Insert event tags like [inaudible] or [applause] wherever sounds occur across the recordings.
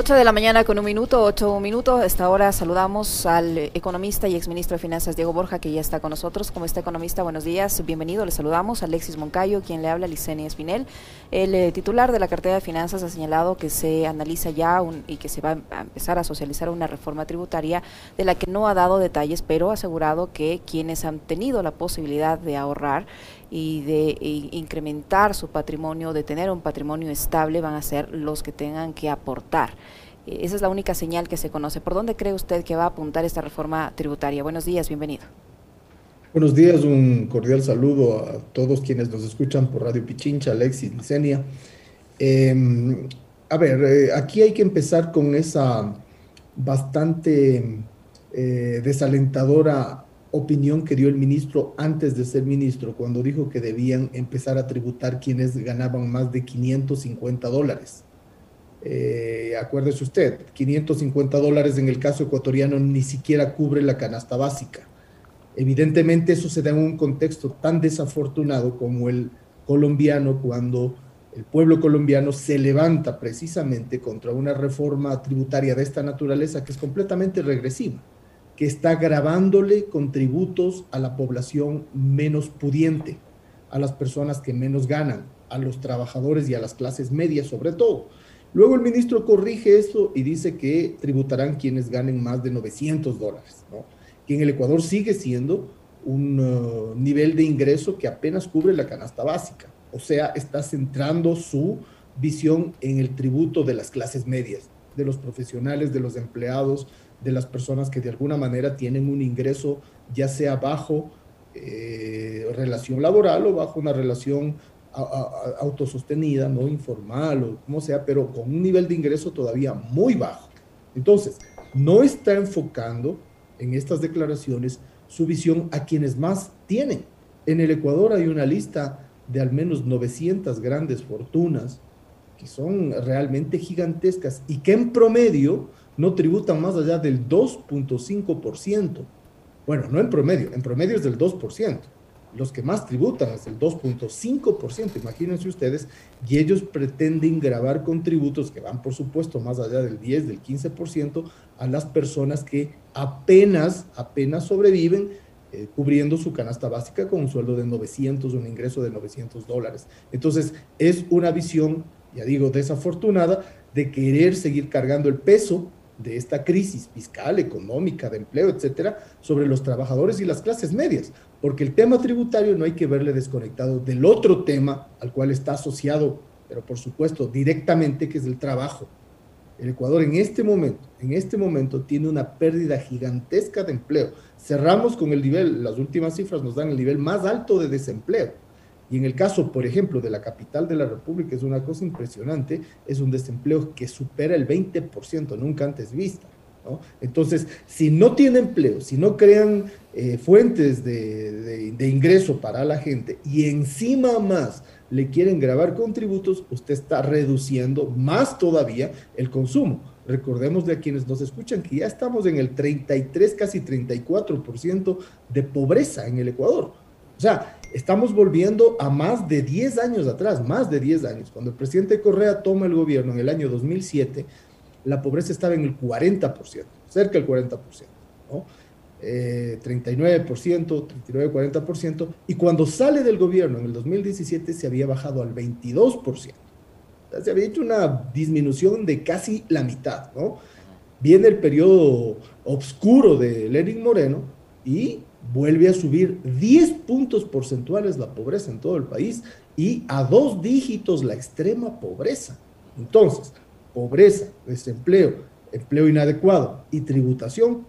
8 de la mañana con un minuto, 8 minutos. Esta hora saludamos al economista y exministro de Finanzas Diego Borja, que ya está con nosotros. Como está economista, buenos días, bienvenido. Le saludamos. Alexis Moncayo, quien le habla, Licenia Espinel. El eh, titular de la cartera de finanzas ha señalado que se analiza ya un, y que se va a empezar a socializar una reforma tributaria de la que no ha dado detalles, pero ha asegurado que quienes han tenido la posibilidad de ahorrar y de incrementar su patrimonio, de tener un patrimonio estable, van a ser los que tengan que aportar. Eh, esa es la única señal que se conoce. ¿Por dónde cree usted que va a apuntar esta reforma tributaria? Buenos días, bienvenido. Buenos días, un cordial saludo a todos quienes nos escuchan por Radio Pichincha, Alexis, Licenia. Em, a ver, eh, aquí hay que empezar con esa bastante eh, desalentadora opinión que dio el ministro antes de ser ministro, cuando dijo que debían empezar a tributar quienes ganaban más de 550 dólares. Eh, acuérdese usted, 550 dólares en el caso ecuatoriano ni siquiera cubre la canasta básica. Evidentemente eso se da en un contexto tan desafortunado como el colombiano cuando el pueblo colombiano se levanta precisamente contra una reforma tributaria de esta naturaleza que es completamente regresiva que está grabándole contributos a la población menos pudiente, a las personas que menos ganan, a los trabajadores y a las clases medias sobre todo. Luego el ministro corrige eso y dice que tributarán quienes ganen más de 900 dólares, que en el Ecuador sigue siendo un uh, nivel de ingreso que apenas cubre la canasta básica. O sea, está centrando su visión en el tributo de las clases medias, de los profesionales, de los empleados, de las personas que de alguna manera tienen un ingreso ya sea bajo eh, relación laboral o bajo una relación autosostenida, no informal o como sea, pero con un nivel de ingreso todavía muy bajo. Entonces, no está enfocando en estas declaraciones su visión a quienes más tienen. En el Ecuador hay una lista de al menos 900 grandes fortunas que son realmente gigantescas y que en promedio no tributan más allá del 2.5%. Bueno, no en promedio, en promedio es del 2%. Los que más tributan es el 2.5%, imagínense ustedes, y ellos pretenden grabar con tributos que van, por supuesto, más allá del 10, del 15%, a las personas que apenas, apenas sobreviven eh, cubriendo su canasta básica con un sueldo de 900, un ingreso de 900 dólares. Entonces, es una visión, ya digo, desafortunada de querer seguir cargando el peso de esta crisis fiscal, económica, de empleo, etcétera, sobre los trabajadores y las clases medias, porque el tema tributario no hay que verle desconectado del otro tema al cual está asociado, pero por supuesto directamente, que es el trabajo. El Ecuador en este momento, en este momento tiene una pérdida gigantesca de empleo. Cerramos con el nivel, las últimas cifras nos dan el nivel más alto de desempleo y en el caso, por ejemplo, de la capital de la República, es una cosa impresionante, es un desempleo que supera el 20%, nunca antes vista. Entonces, si no tiene empleo, si no crean eh, fuentes de, de, ingreso para la gente y encima más le quieren grabar contributos, usted está reduciendo más todavía el consumo. Recordemos de a quienes nos escuchan que ya estamos en el 33, casi 34% de pobreza en el Ecuador. O sea, estamos volviendo a más de 10 años atrás, más de 10 años. Cuando el presidente Correa toma el gobierno en el año 2007, la pobreza estaba en el 40%, cerca del 40%, ¿no? 39%, 39, 40%, y cuando sale del gobierno en el 2017 se había bajado al 22%. se había hecho una disminución de casi la mitad, ¿no? Viene el periodo oscuro de Lenin Moreno y vuelve a subir 10 puntos porcentuales la pobreza en todo el país y a dos dígitos la extrema pobreza. Entonces, pobreza, desempleo, empleo inadecuado y tributación,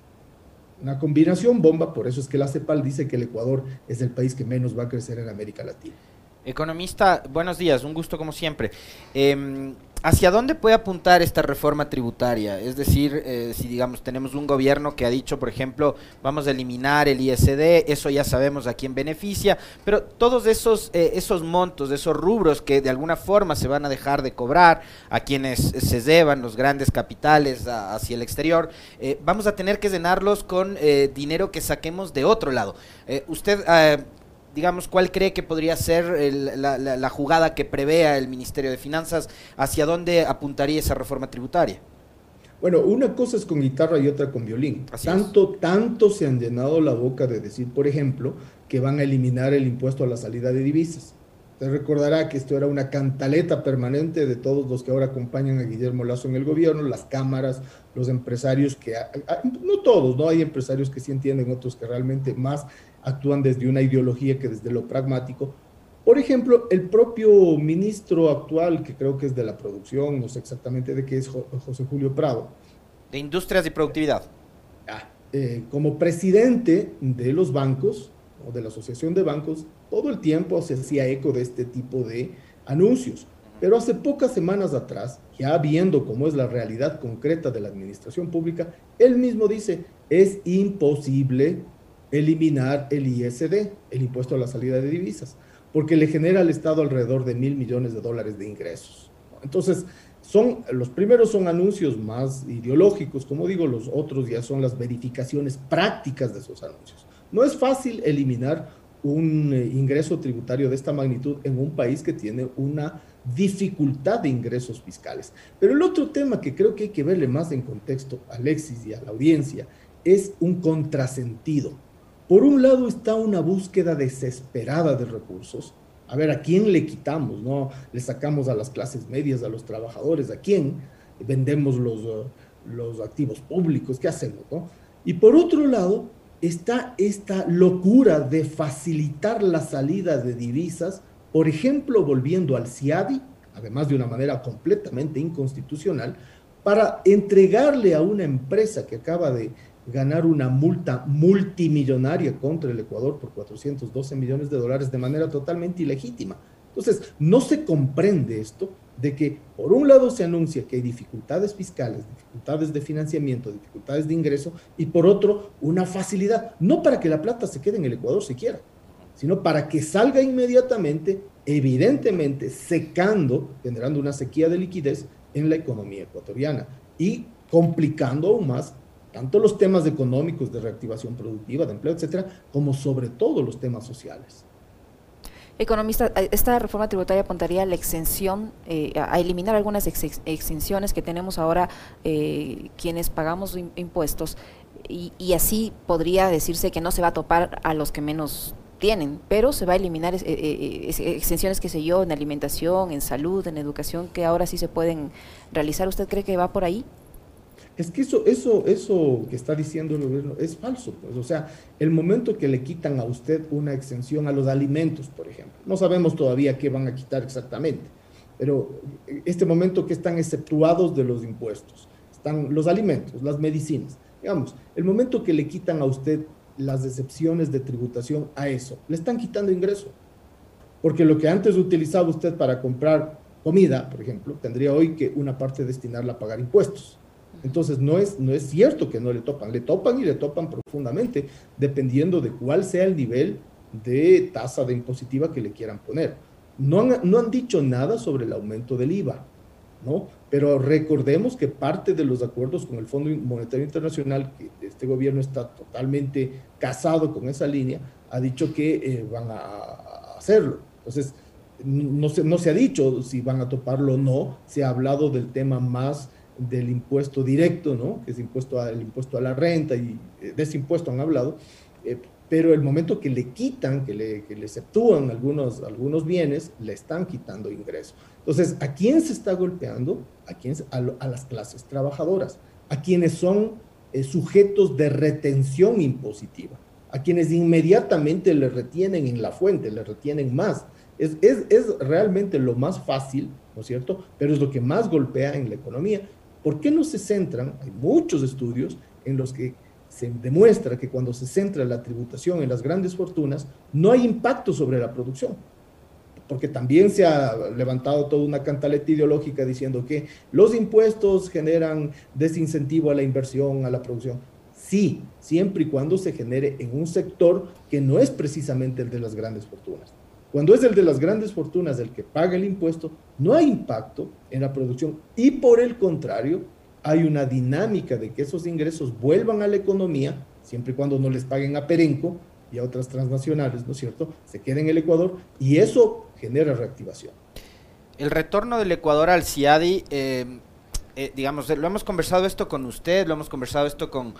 una combinación bomba, por eso es que la CEPAL dice que el Ecuador es el país que menos va a crecer en América Latina. Economista, buenos días, un gusto como siempre. Em, ¿Hacia dónde puede apuntar esta reforma tributaria? Es decir, eh, si digamos tenemos un gobierno que ha dicho, por ejemplo, vamos a eliminar el ISD, eso ya sabemos a quién beneficia, pero todos esos, eh, esos montos, esos rubros que de alguna forma se van a dejar de cobrar a quienes se llevan los grandes capitales hacia el exterior, eh, vamos a tener que llenarlos con dinero que saquemos de otro lado. usted digamos, cuál cree que podría ser la, jugada que prevea el Ministerio de Finanzas, hacia dónde apuntaría esa reforma tributaria. Bueno, una cosa es con guitarra y otra con violín. tanto, tanto se han llenado la boca de decir, por ejemplo, que van a eliminar el impuesto a la salida de divisas. Se recordará que esto era una cantaleta permanente de todos los que ahora acompañan a Guillermo Lazo en el gobierno, las cámaras, los empresarios que, no todos, ¿no? Hay empresarios que sí entienden, otros que realmente más actúan desde una ideología que desde lo pragmático, por ejemplo, el propio ministro actual, que creo que es de la producción, no sé exactamente de qué es José Julio Prado. De Industrias y Productividad. Ah, eh, como presidente de los bancos o de la Asociación de Bancos, todo el tiempo se hacía eco de este tipo de anuncios. Pero hace pocas semanas atrás, ya viendo cómo es la realidad concreta de la administración pública, él mismo dice, es imposible eliminar el ISD, el impuesto a la salida de divisas porque le genera al Estado alrededor de mil millones de dólares de ingresos. Entonces, son, los primeros son anuncios más ideológicos, como digo, los otros ya son las verificaciones prácticas de esos anuncios. No es fácil eliminar un eh, ingreso tributario de esta magnitud en un país que tiene una dificultad de ingresos fiscales. Pero el otro tema que creo que hay que verle más en contexto a Alexis y a la audiencia es un contrasentido. Por un lado está una búsqueda desesperada de recursos. A ver, ¿a quién le quitamos? ¿No? Le sacamos a las clases medias, a los trabajadores, ¿a quién? Vendemos los, uh, los activos públicos, ¿qué hacemos? No? Y por otro lado está esta locura de facilitar la salida de divisas, por ejemplo, volviendo al CIADI, además de una manera completamente inconstitucional, para entregarle a una empresa que acaba de ganar una multa multimillonaria contra el Ecuador por 412 millones de dólares de manera totalmente ilegítima. Entonces, no se comprende esto de que por un lado se anuncia que hay dificultades fiscales, dificultades de financiamiento, dificultades de ingreso, y por otro, una facilidad, no para que la plata se quede en el Ecuador siquiera, sino para que salga inmediatamente, evidentemente secando, generando una sequía de liquidez en la economía ecuatoriana y complicando aún más tanto los temas económicos de reactivación productiva, de empleo, etcétera, como sobre todo los temas sociales. Economista, eh, esta reforma tributaria apuntaría a la exención, eh, a eliminar algunas exenciones que tenemos ahora eh, quienes pagamos impuestos y, así podría decirse que no se va a topar a los que menos tienen, pero se va a eliminar exenciones, que sé yo, en alimentación, en salud, en educación, que ahora sí se pueden realizar. ¿Usted cree que va por ahí? Es que eso, eso, eso que está diciendo el gobierno es falso. Pues. O sea, el momento que le quitan a usted una exención a los alimentos, por ejemplo, no sabemos todavía qué van a quitar exactamente, pero este momento que están exceptuados de los impuestos, están los alimentos, las medicinas, digamos, el momento que le quitan a usted las excepciones de tributación a eso, le están quitando ingreso. Porque lo que antes utilizaba usted para comprar comida, por ejemplo, tendría hoy que una parte destinarla a pagar impuestos. Entonces, no es, no es cierto que no le topan, le topan y le topan profundamente, dependiendo de cuál sea el nivel de tasa de impositiva que le quieran poner. No han, no han dicho nada sobre el aumento del IVA, ¿no? Pero recordemos que parte de los acuerdos con el Fondo Monetario Internacional, que este gobierno está totalmente casado con esa línea, ha dicho que eh, van a hacerlo. Entonces, no se, no se ha dicho si van a toparlo o no, se ha hablado del tema más del impuesto directo, ¿no? que es impuesto el impuesto a la renta y eh, de ese impuesto han hablado, eh, pero el momento que le quitan, que le, que exceptúan algunos, algunos bienes, le están quitando ingresos. Entonces, ¿a quién se está golpeando? ¿A, quién, a, las clases trabajadoras, a quienes son eh, sujetos de retención impositiva, a quienes inmediatamente le retienen en la fuente, le retienen más. Es, es, es realmente lo más fácil, ¿no es cierto? Pero es lo que más golpea en la economía ¿Por qué no se centran? Hay muchos estudios en los que se demuestra que cuando se centra la tributación en las grandes fortunas, no hay impacto sobre la producción. Porque también se ha levantado toda una cantaleta ideológica diciendo que los impuestos generan desincentivo a la inversión, a la producción. Sí, siempre y cuando se genere en un sector que no es precisamente el de las grandes fortunas. Cuando es el de las grandes fortunas el que paga el impuesto, no hay impacto en la producción y por el contrario, hay una dinámica de que esos ingresos vuelvan a la economía, siempre y cuando no les paguen a Perenco y a otras transnacionales, ¿no es cierto? Se queden en el Ecuador y eso genera reactivación. El retorno del Ecuador al CIADI, eh, eh, digamos, lo hemos conversado esto con usted, lo hemos conversado esto con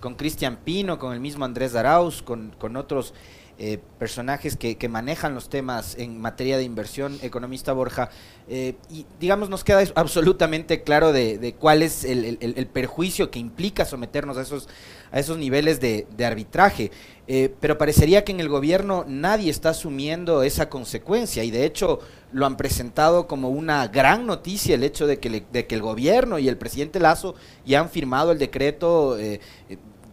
con Cristian Pino, con el mismo Andrés Daraus, con, con otros eh, personajes que, que, manejan los temas en materia de inversión, economista Borja, eh, y digamos nos queda [laughs] absolutamente claro de, de cuál es el, el, perjuicio que implica someternos a esos, a esos niveles de, arbitraje. Eh, pero parecería que en el gobierno nadie está asumiendo esa consecuencia y de hecho lo han presentado como una gran noticia el hecho de que, de que el gobierno y el presidente Lazo ya han firmado el decreto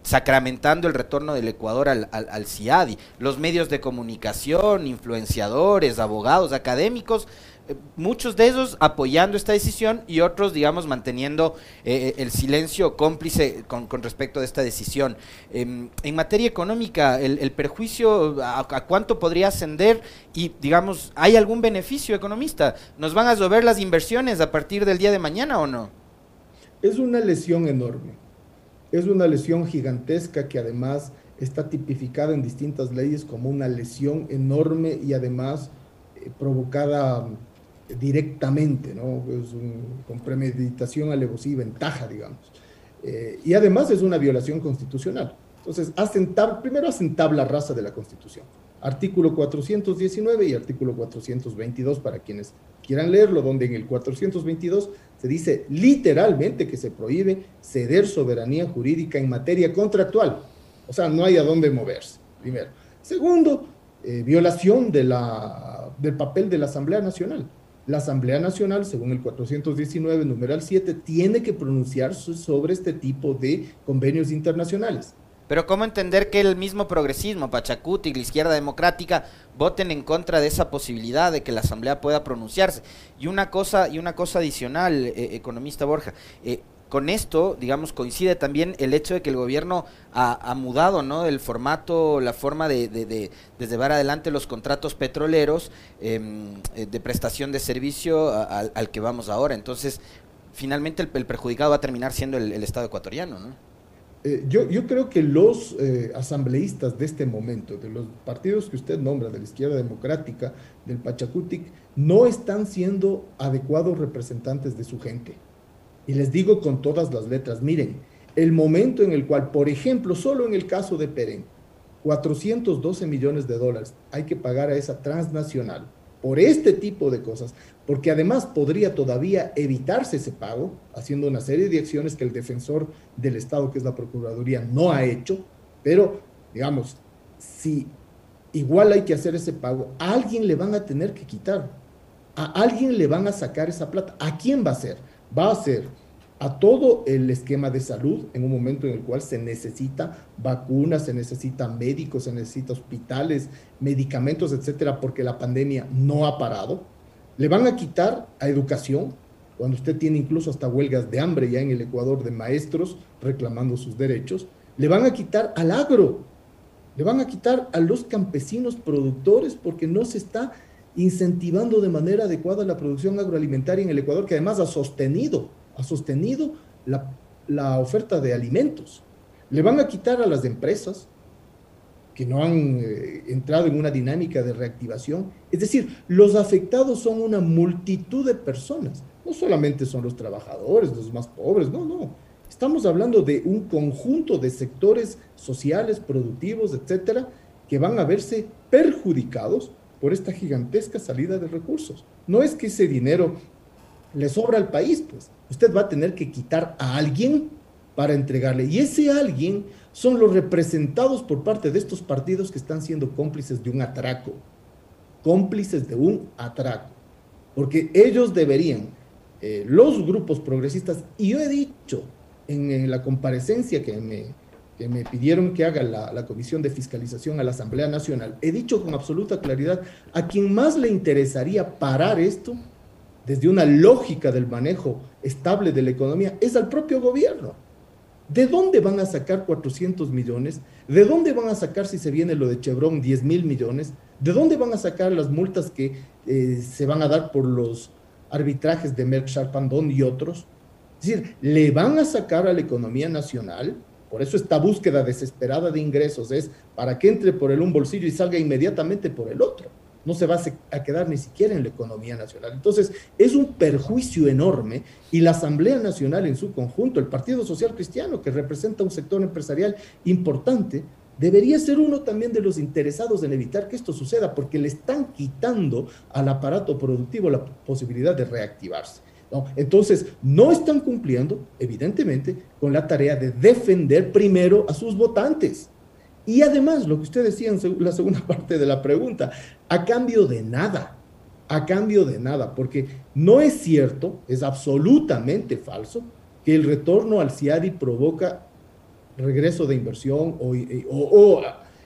sacramentando el retorno del Ecuador al, al, CIADI. Los medios de comunicación, influenciadores, abogados, académicos, eh, muchos de ellos apoyando esta decisión y otros, digamos, manteniendo eh, el silencio cómplice con, respecto de esta decisión. Eh, en materia económica, el, perjuicio, a, a, cuánto podría ascender? Y, digamos, ¿hay algún beneficio economista? ¿Nos van a llover las inversiones a partir del día de mañana o no? Es una lesión enorme es una lesión gigantesca que además está tipificada en distintas leyes como una lesión enorme y además eh, provocada directamente, ¿no? Es un, con premeditación, alevosía y ventaja, digamos. Eh, y además es una violación constitucional. Entonces, hacen tab primero hacen tabla rasa de la Constitución. Artículo 419 y artículo 422 para quienes quieran leerlo, donde en el 422 se dice literalmente que se prohíbe ceder soberanía jurídica en materia contractual. O sea, no hay a dónde moverse, primero. Segundo, eh, violación de la, del papel de la Asamblea Nacional. La Asamblea Nacional, según el 419, numeral 7, tiene que pronunciarse sobre este tipo de convenios internacionales. Pero ¿cómo entender que el mismo progresismo, Pachacuti y la izquierda democrática voten en contra de esa posibilidad de que la Asamblea pueda pronunciarse? Y una cosa, y una cosa adicional, eh, economista Borja, eh, con esto, digamos, coincide también el hecho de que el gobierno ha, mudado, ¿no? El formato, la forma de, de, de, llevar adelante los contratos petroleros em, eh, de prestación de servicio al que vamos ahora. Entonces, finalmente el, el perjudicado va a terminar siendo el, el Estado ecuatoriano, ¿no? Eh, yo, creo que los eh, asambleístas de este momento, de los partidos que usted nombra, de la izquierda democrática, del Pachacutic, no están siendo adecuados representantes de su gente. Y les digo con todas las letras, miren, el momento en el cual, por ejemplo, solo en el caso de Perén, 412 millones de dólares hay que pagar a esa transnacional por este tipo de cosas, porque además podría todavía evitarse ese pago, haciendo una serie de acciones que el defensor del Estado, que es la Procuraduría, no ha hecho, pero digamos, si igual hay que hacer ese pago, a alguien le van a tener que quitar, a alguien le van a sacar esa plata, ¿a quién va a ser? Va a ser a todo el esquema de salud en un momento en el cual se necesita vacunas, se necesitan médicos, se necesita hospitales, medicamentos, etcétera, porque la pandemia no ha parado. Le van a quitar a educación, cuando usted tiene incluso hasta huelgas de hambre ya en el Ecuador de maestros reclamando sus derechos. Le van a quitar al agro, le van a quitar a los campesinos productores porque no se está incentivando de manera adecuada la producción agroalimentaria en el Ecuador, que además ha sostenido ha sostenido la, la, oferta de alimentos. Le van a quitar a las empresas que no han eh, entrado en una dinámica de reactivación. Es decir, los afectados son una multitud de personas. No solamente son los trabajadores, los más pobres, no, no. Estamos hablando de un conjunto de sectores sociales, productivos, etcétera, que van a verse perjudicados por esta gigantesca salida de recursos. No es que ese dinero le sobra al país, pues usted va a tener que quitar a alguien para entregarle. Y ese alguien son los representados por parte de estos partidos que están siendo cómplices de un atraco. Cómplices de un atraco. Porque ellos deberían, eh, los grupos progresistas, y yo he dicho en, la comparecencia que me, que me pidieron que haga la, la, Comisión de Fiscalización a la Asamblea Nacional, he dicho con absoluta claridad, a quien más le interesaría parar esto desde una lógica del manejo estable de la economía es al propio gobierno. ¿De dónde van a sacar 400 millones? ¿De dónde van a sacar, si se viene lo de Chevron, 10 mil millones? ¿De dónde van a sacar las multas que eh, se van a dar por los arbitrajes de Merck Sharpandón y otros? Es decir, le van a sacar a la economía nacional, por eso esta búsqueda desesperada de ingresos es para que entre por el un bolsillo y salga inmediatamente por el otro. No se va a quedar ni siquiera en la economía nacional. Entonces, es un perjuicio enorme y la Asamblea Nacional en su conjunto, el Partido Social Cristiano, que representa un sector empresarial importante, debería ser uno también de los interesados en evitar que esto suceda, porque le están quitando al aparato productivo la posibilidad de reactivarse. Entonces, no están cumpliendo, evidentemente, con la tarea de defender primero a sus votantes. Y además, lo que usted decía en la segunda [laughs] parte de la pregunta, a cambio de nada, a cambio de nada, porque no es cierto, es absolutamente falso, que el retorno al CIADI provoca regreso de inversión o, o,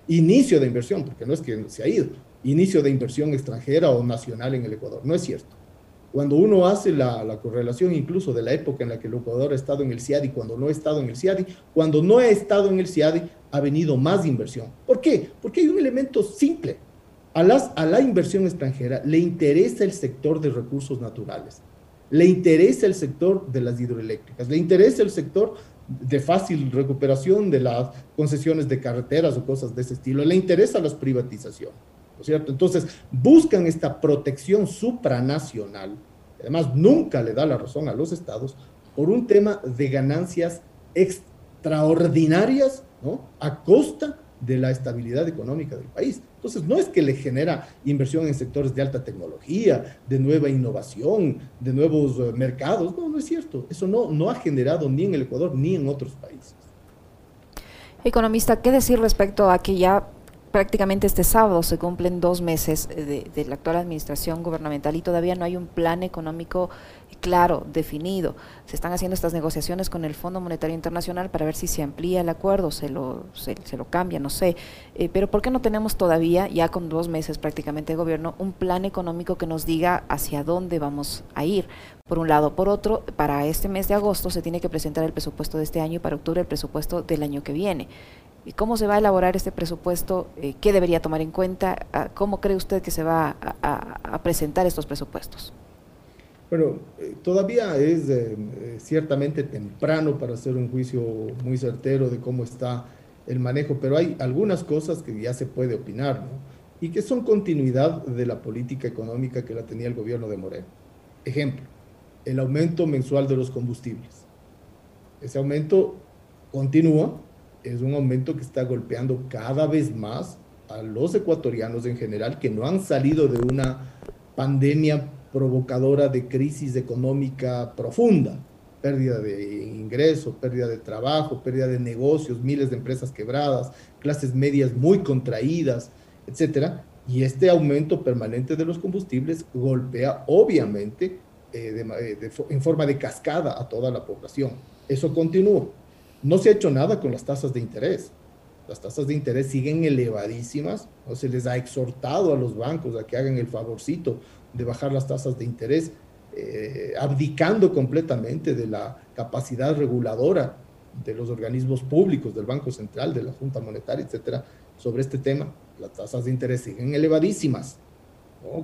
inicio de inversión, porque no es que se ha ido, inicio de inversión extranjera o nacional en el Ecuador, no es cierto. Cuando uno hace la, la, correlación incluso de la época en la que el Ecuador ha estado en el CIADI, cuando no ha estado en el CIADI, cuando no ha estado en el CIADI, ha venido más inversión. ¿Por qué? Porque hay un elemento simple. A, las, a la inversión extranjera le interesa el sector de recursos naturales, le interesa el sector de las hidroeléctricas, le interesa el sector de fácil recuperación de las concesiones de carreteras o cosas de ese estilo, le interesa las privatizaciones, ¿no es cierto? Entonces, buscan esta protección supranacional, además nunca le da la razón a los estados, por un tema de ganancias extraordinarias ¿no? A costa de la estabilidad económica del país. Entonces, no es que le genera inversión en sectores de alta tecnología, de nueva innovación, de nuevos eh, mercados. No, no es cierto. Eso no, no ha generado ni en el Ecuador ni en otros países. Economista, ¿qué decir respecto a que ya prácticamente este sábado se cumplen dos meses de, de, la actual administración gubernamental y todavía no hay un plan económico claro, definido. Se están haciendo estas negociaciones con el Fondo Monetario Internacional para ver si se amplía el acuerdo, se lo, se, lo cambia, no sé. Eh, pero ¿por qué no tenemos todavía, ya con dos meses prácticamente de gobierno, un plan económico que nos diga hacia dónde vamos a ir? Por un lado. Por otro, para este mes de agosto se tiene que presentar el presupuesto de este año y para octubre el presupuesto del año que viene. ¿Y cómo se va a elaborar este presupuesto? Eh, ¿Qué debería tomar en cuenta? Ah, ¿Cómo cree usted que se va a presentar estos presupuestos? Bueno, eh, todavía es eh, ciertamente temprano para hacer un juicio muy certero de cómo está el manejo, pero hay algunas cosas que ya se puede opinar, ¿no? Y que son continuidad de la política económica que la tenía el gobierno de Moreno. Ejemplo, el aumento mensual de los combustibles. Ese aumento continúa, es un aumento que está golpeando cada vez más a los ecuatorianos en general que no han salido de una pandemia provocadora de crisis económica profunda, pérdida de ingreso, pérdida de trabajo, pérdida de negocios, miles de empresas quebradas, clases medias muy contraídas, etcétera. Y este aumento permanente de los combustibles golpea obviamente eh, eh, en forma de cascada a toda la población. Eso continúa. No se ha hecho nada con las tasas de interés. Las tasas de interés siguen elevadísimas. Se les ha exhortado a los bancos a que hagan el favorcito de bajar las tasas de interés, eh, abdicando completamente de la capacidad reguladora de los organismos públicos, del Banco Central, de la Junta Monetaria, etcétera, sobre este tema. Las tasas de interés siguen elevadísimas,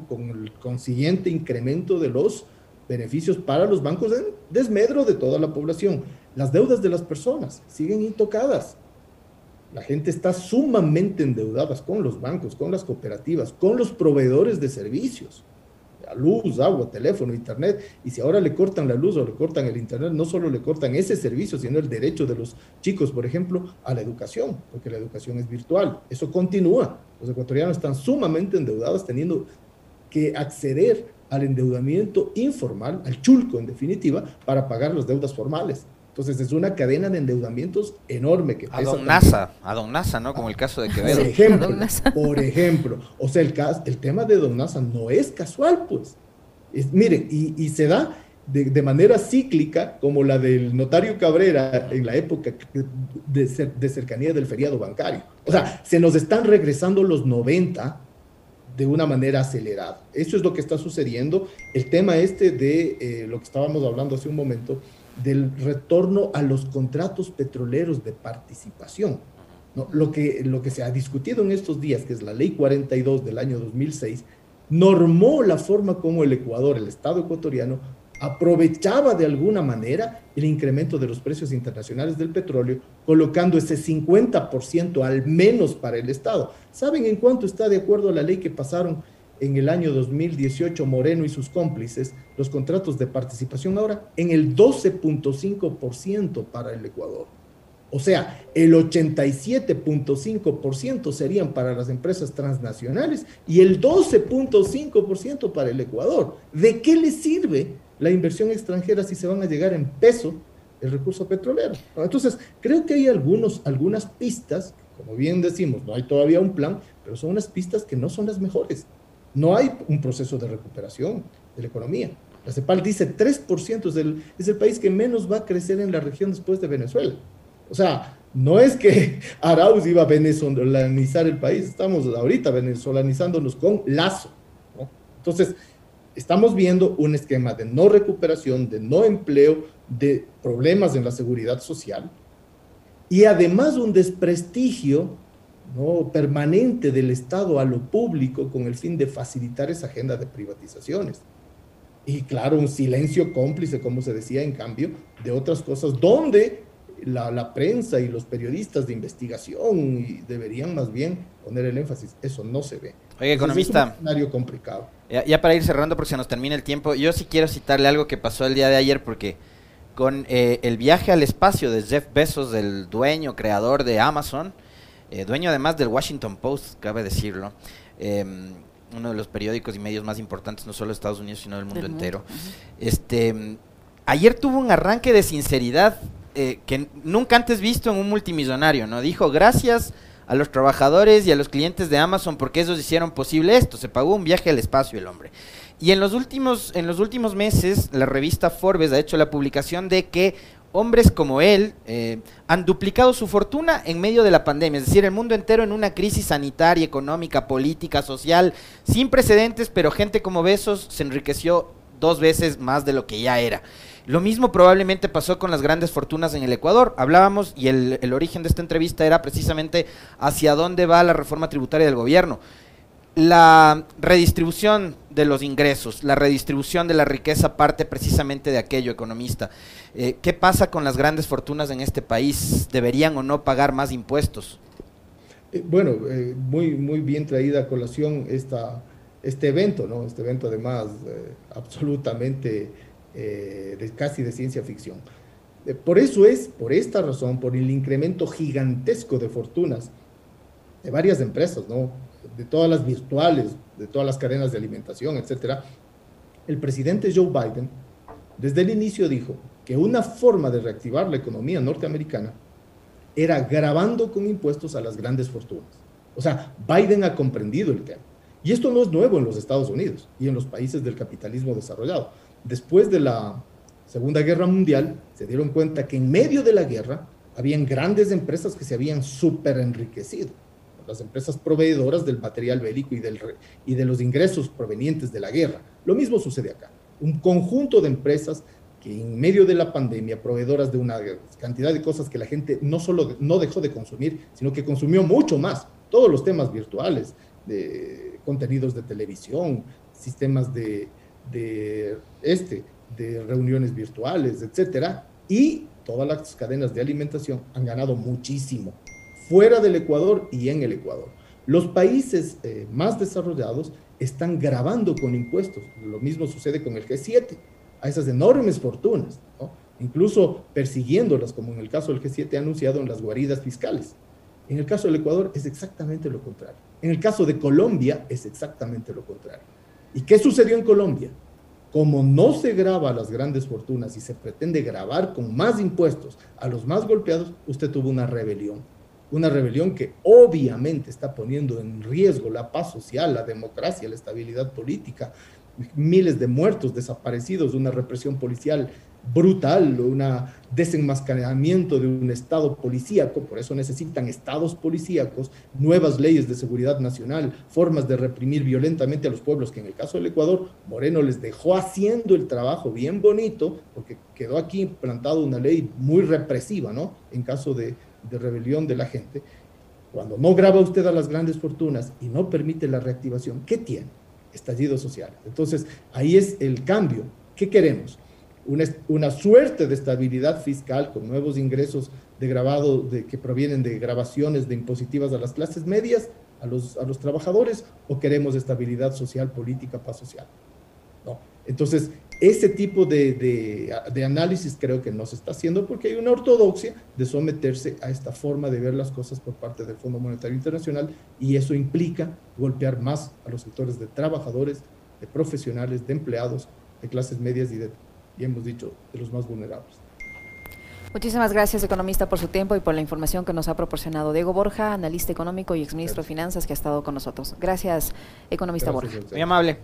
con el consiguiente incremento de los beneficios para los bancos en desmedro de toda la población. Las deudas de las personas siguen intocadas. La gente está sumamente endeudada con los bancos, con las cooperativas, con los proveedores de servicios luz, agua, teléfono, internet, y si ahora le cortan la luz o le cortan el internet, no solo le cortan ese servicio, sino el derecho de los chicos, por ejemplo, a la educación, porque la educación es virtual. Eso continúa. Los ecuatorianos están sumamente endeudados, teniendo que acceder al endeudamiento informal, al chulco en definitiva, para pagar las deudas formales. Entonces es una cadena de endeudamientos enorme que pesa. A Don NASA, a Don NASA, ¿no? Como el caso de Quevedo. Por [laughs] ejemplo, por ejemplo. O sea, el, el tema de Don NASA no es casual, pues. Es, mire, y, se da de, de, manera cíclica, como la del notario Cabrera en la época de, de, cercanía del feriado bancario. O sea, se nos están regresando los 90 de una manera acelerada. Eso es lo que está sucediendo. El tema este de eh, lo que estábamos hablando hace un momento, del retorno a los contratos petroleros de participación. Lo, que, lo que se ha discutido en estos días, que es la ley 42 del año 2006, normó la forma como el Ecuador, el Estado ecuatoriano, aprovechaba de alguna manera el incremento de los precios internacionales del petróleo, colocando ese 50% al menos para el Estado. ¿Saben en cuánto está de acuerdo a la ley que pasaron en el año 2018 Moreno y sus cómplices los contratos de participación ahora en el 12.5% para el Ecuador. O sea, el 87.5% serían para las empresas transnacionales y el 12.5% para el Ecuador. ¿De qué le sirve la inversión extranjera si se van a llegar en peso el recurso petrolero? Entonces, creo que hay algunos, algunas pistas, como bien decimos, no hay todavía un plan, pero son unas pistas que no son las mejores. No hay un proceso de recuperación de la economía. La CEPAL dice 3% es el, es el país que menos va a crecer en la región después de Venezuela. O sea, no es que [laughs] Arauz iba a venezolanizar el país, estamos ahorita venezolanizándonos con Lazo. Entonces, estamos viendo un esquema de no recuperación, de no empleo, de problemas en la seguridad social y además un desprestigio ¿no? permanente del Estado a lo público con el fin de facilitar esa agenda de privatizaciones. Y claro, un silencio cómplice, como se decía, en cambio, de otras cosas, donde la, prensa y los periodistas de investigación deberían más bien poner el énfasis. Eso no se ve. Oye, economista. Es un escenario complicado. Ya, para ir cerrando, porque se nos termina el tiempo, yo sí quiero citarle algo que pasó el día de ayer, porque con eh, el viaje al espacio de Jeff Bezos, del dueño, creador de Amazon, eh, dueño además del Washington Post, cabe decirlo, em, uno de los periódicos y medios más importantes, no solo de Estados Unidos, sino del mundo entero. Este, ayer tuvo un arranque de sinceridad eh, que nunca antes visto en un multimillonario, ¿no? Dijo, gracias a los trabajadores y a los clientes de Amazon porque ellos hicieron posible esto. Se pagó un viaje al espacio el hombre. Y en los últimos, en los últimos meses, la revista Forbes ha hecho la publicación de que hombres como él eh, han duplicado su fortuna en medio de la pandemia, es decir, el mundo entero en una crisis sanitaria, económica, política, social, sin precedentes, pero gente como Besos se enriqueció dos veces más de lo que ya era. Lo mismo probablemente pasó con las grandes fortunas en el Ecuador. Hablábamos y el, origen de esta entrevista era precisamente hacia dónde va la reforma tributaria del gobierno. La redistribución de los ingresos, la redistribución de la riqueza parte precisamente de aquello, economista. Eh, ¿Qué pasa con las grandes fortunas en este país? ¿Deberían o no pagar más impuestos? Eh, bueno, eh, muy, muy bien traída a colación esta, este evento, ¿no? Este evento además absolutamente eh, de, casi de ciencia ficción. Eh, por eso es, por esta razón, por el incremento gigantesco de fortunas de varias empresas, ¿no? de todas las virtuales, de todas las cadenas de alimentación, etcétera, el presidente Joe Biden desde el inicio dijo que una forma de reactivar la economía norteamericana era grabando con impuestos a las grandes fortunas. O sea, Biden ha comprendido el tema. Y esto no es nuevo en los Estados Unidos y en los países del capitalismo desarrollado después de la Segunda Guerra Mundial, se dieron cuenta que en medio de la guerra habían grandes empresas que se habían súper enriquecido. Las empresas proveedoras del material bélico y, del, y de los ingresos provenientes de la guerra. Lo mismo sucede acá. Un conjunto de empresas que en medio de la pandemia, proveedoras de una cantidad de cosas que la gente no solo no dejó de consumir, sino que consumió mucho más. Todos los temas virtuales, de contenidos de televisión, sistemas de, este, de reuniones virtuales, etcétera, y todas las cadenas de alimentación han ganado muchísimo, fuera del Ecuador y en el Ecuador. Los países eh, más desarrollados están grabando con impuestos. Lo mismo sucede con el G7, a esas enormes fortunas, incluso persiguiéndolas, como en el caso del G7 ha anunciado en las guaridas fiscales. En el caso del Ecuador es exactamente lo contrario. En el caso de Colombia es exactamente lo contrario. ¿Y qué sucedió en Colombia? Como no se graba las grandes fortunas y se pretende grabar con más impuestos a los más golpeados, usted tuvo una rebelión. Una rebelión que obviamente está poniendo en riesgo la paz social, la democracia, la estabilidad política, miles de muertos, desaparecidos, una represión policial brutal, un desenmascaramiento de un Estado policíaco, por eso necesitan estados policíacos, nuevas leyes de seguridad nacional, formas de reprimir violentamente a los pueblos, que en el caso del Ecuador, Moreno les dejó haciendo el trabajo bien bonito, porque quedó aquí plantado una ley muy represiva, ¿no? En caso de, de rebelión de la gente. Cuando no graba usted a las grandes fortunas y no permite la reactivación, ¿qué tiene? Estallido social. Entonces, ahí es el cambio. ¿Qué queremos? Una, suerte de estabilidad fiscal con nuevos ingresos de grabado de, que provienen de grabaciones de impositivas a las clases medias, a los, a los trabajadores o queremos estabilidad social, política, paz social. ¿no? Entonces, ese tipo de, de, de, análisis creo que no se está haciendo porque hay una ortodoxia de someterse a esta forma de ver las cosas por parte del Fondo Monetario Internacional y eso implica golpear más a los sectores de trabajadores, de profesionales, de empleados, de clases medias y, de, y hemos dicho, de los más vulnerables. Muchísimas gracias, economista, por su tiempo y por la información que nos ha proporcionado Diego Borja, analista económico y exministro de Finanzas que ha estado con nosotros. Gracias, economista gracias, Borja. Muy amable.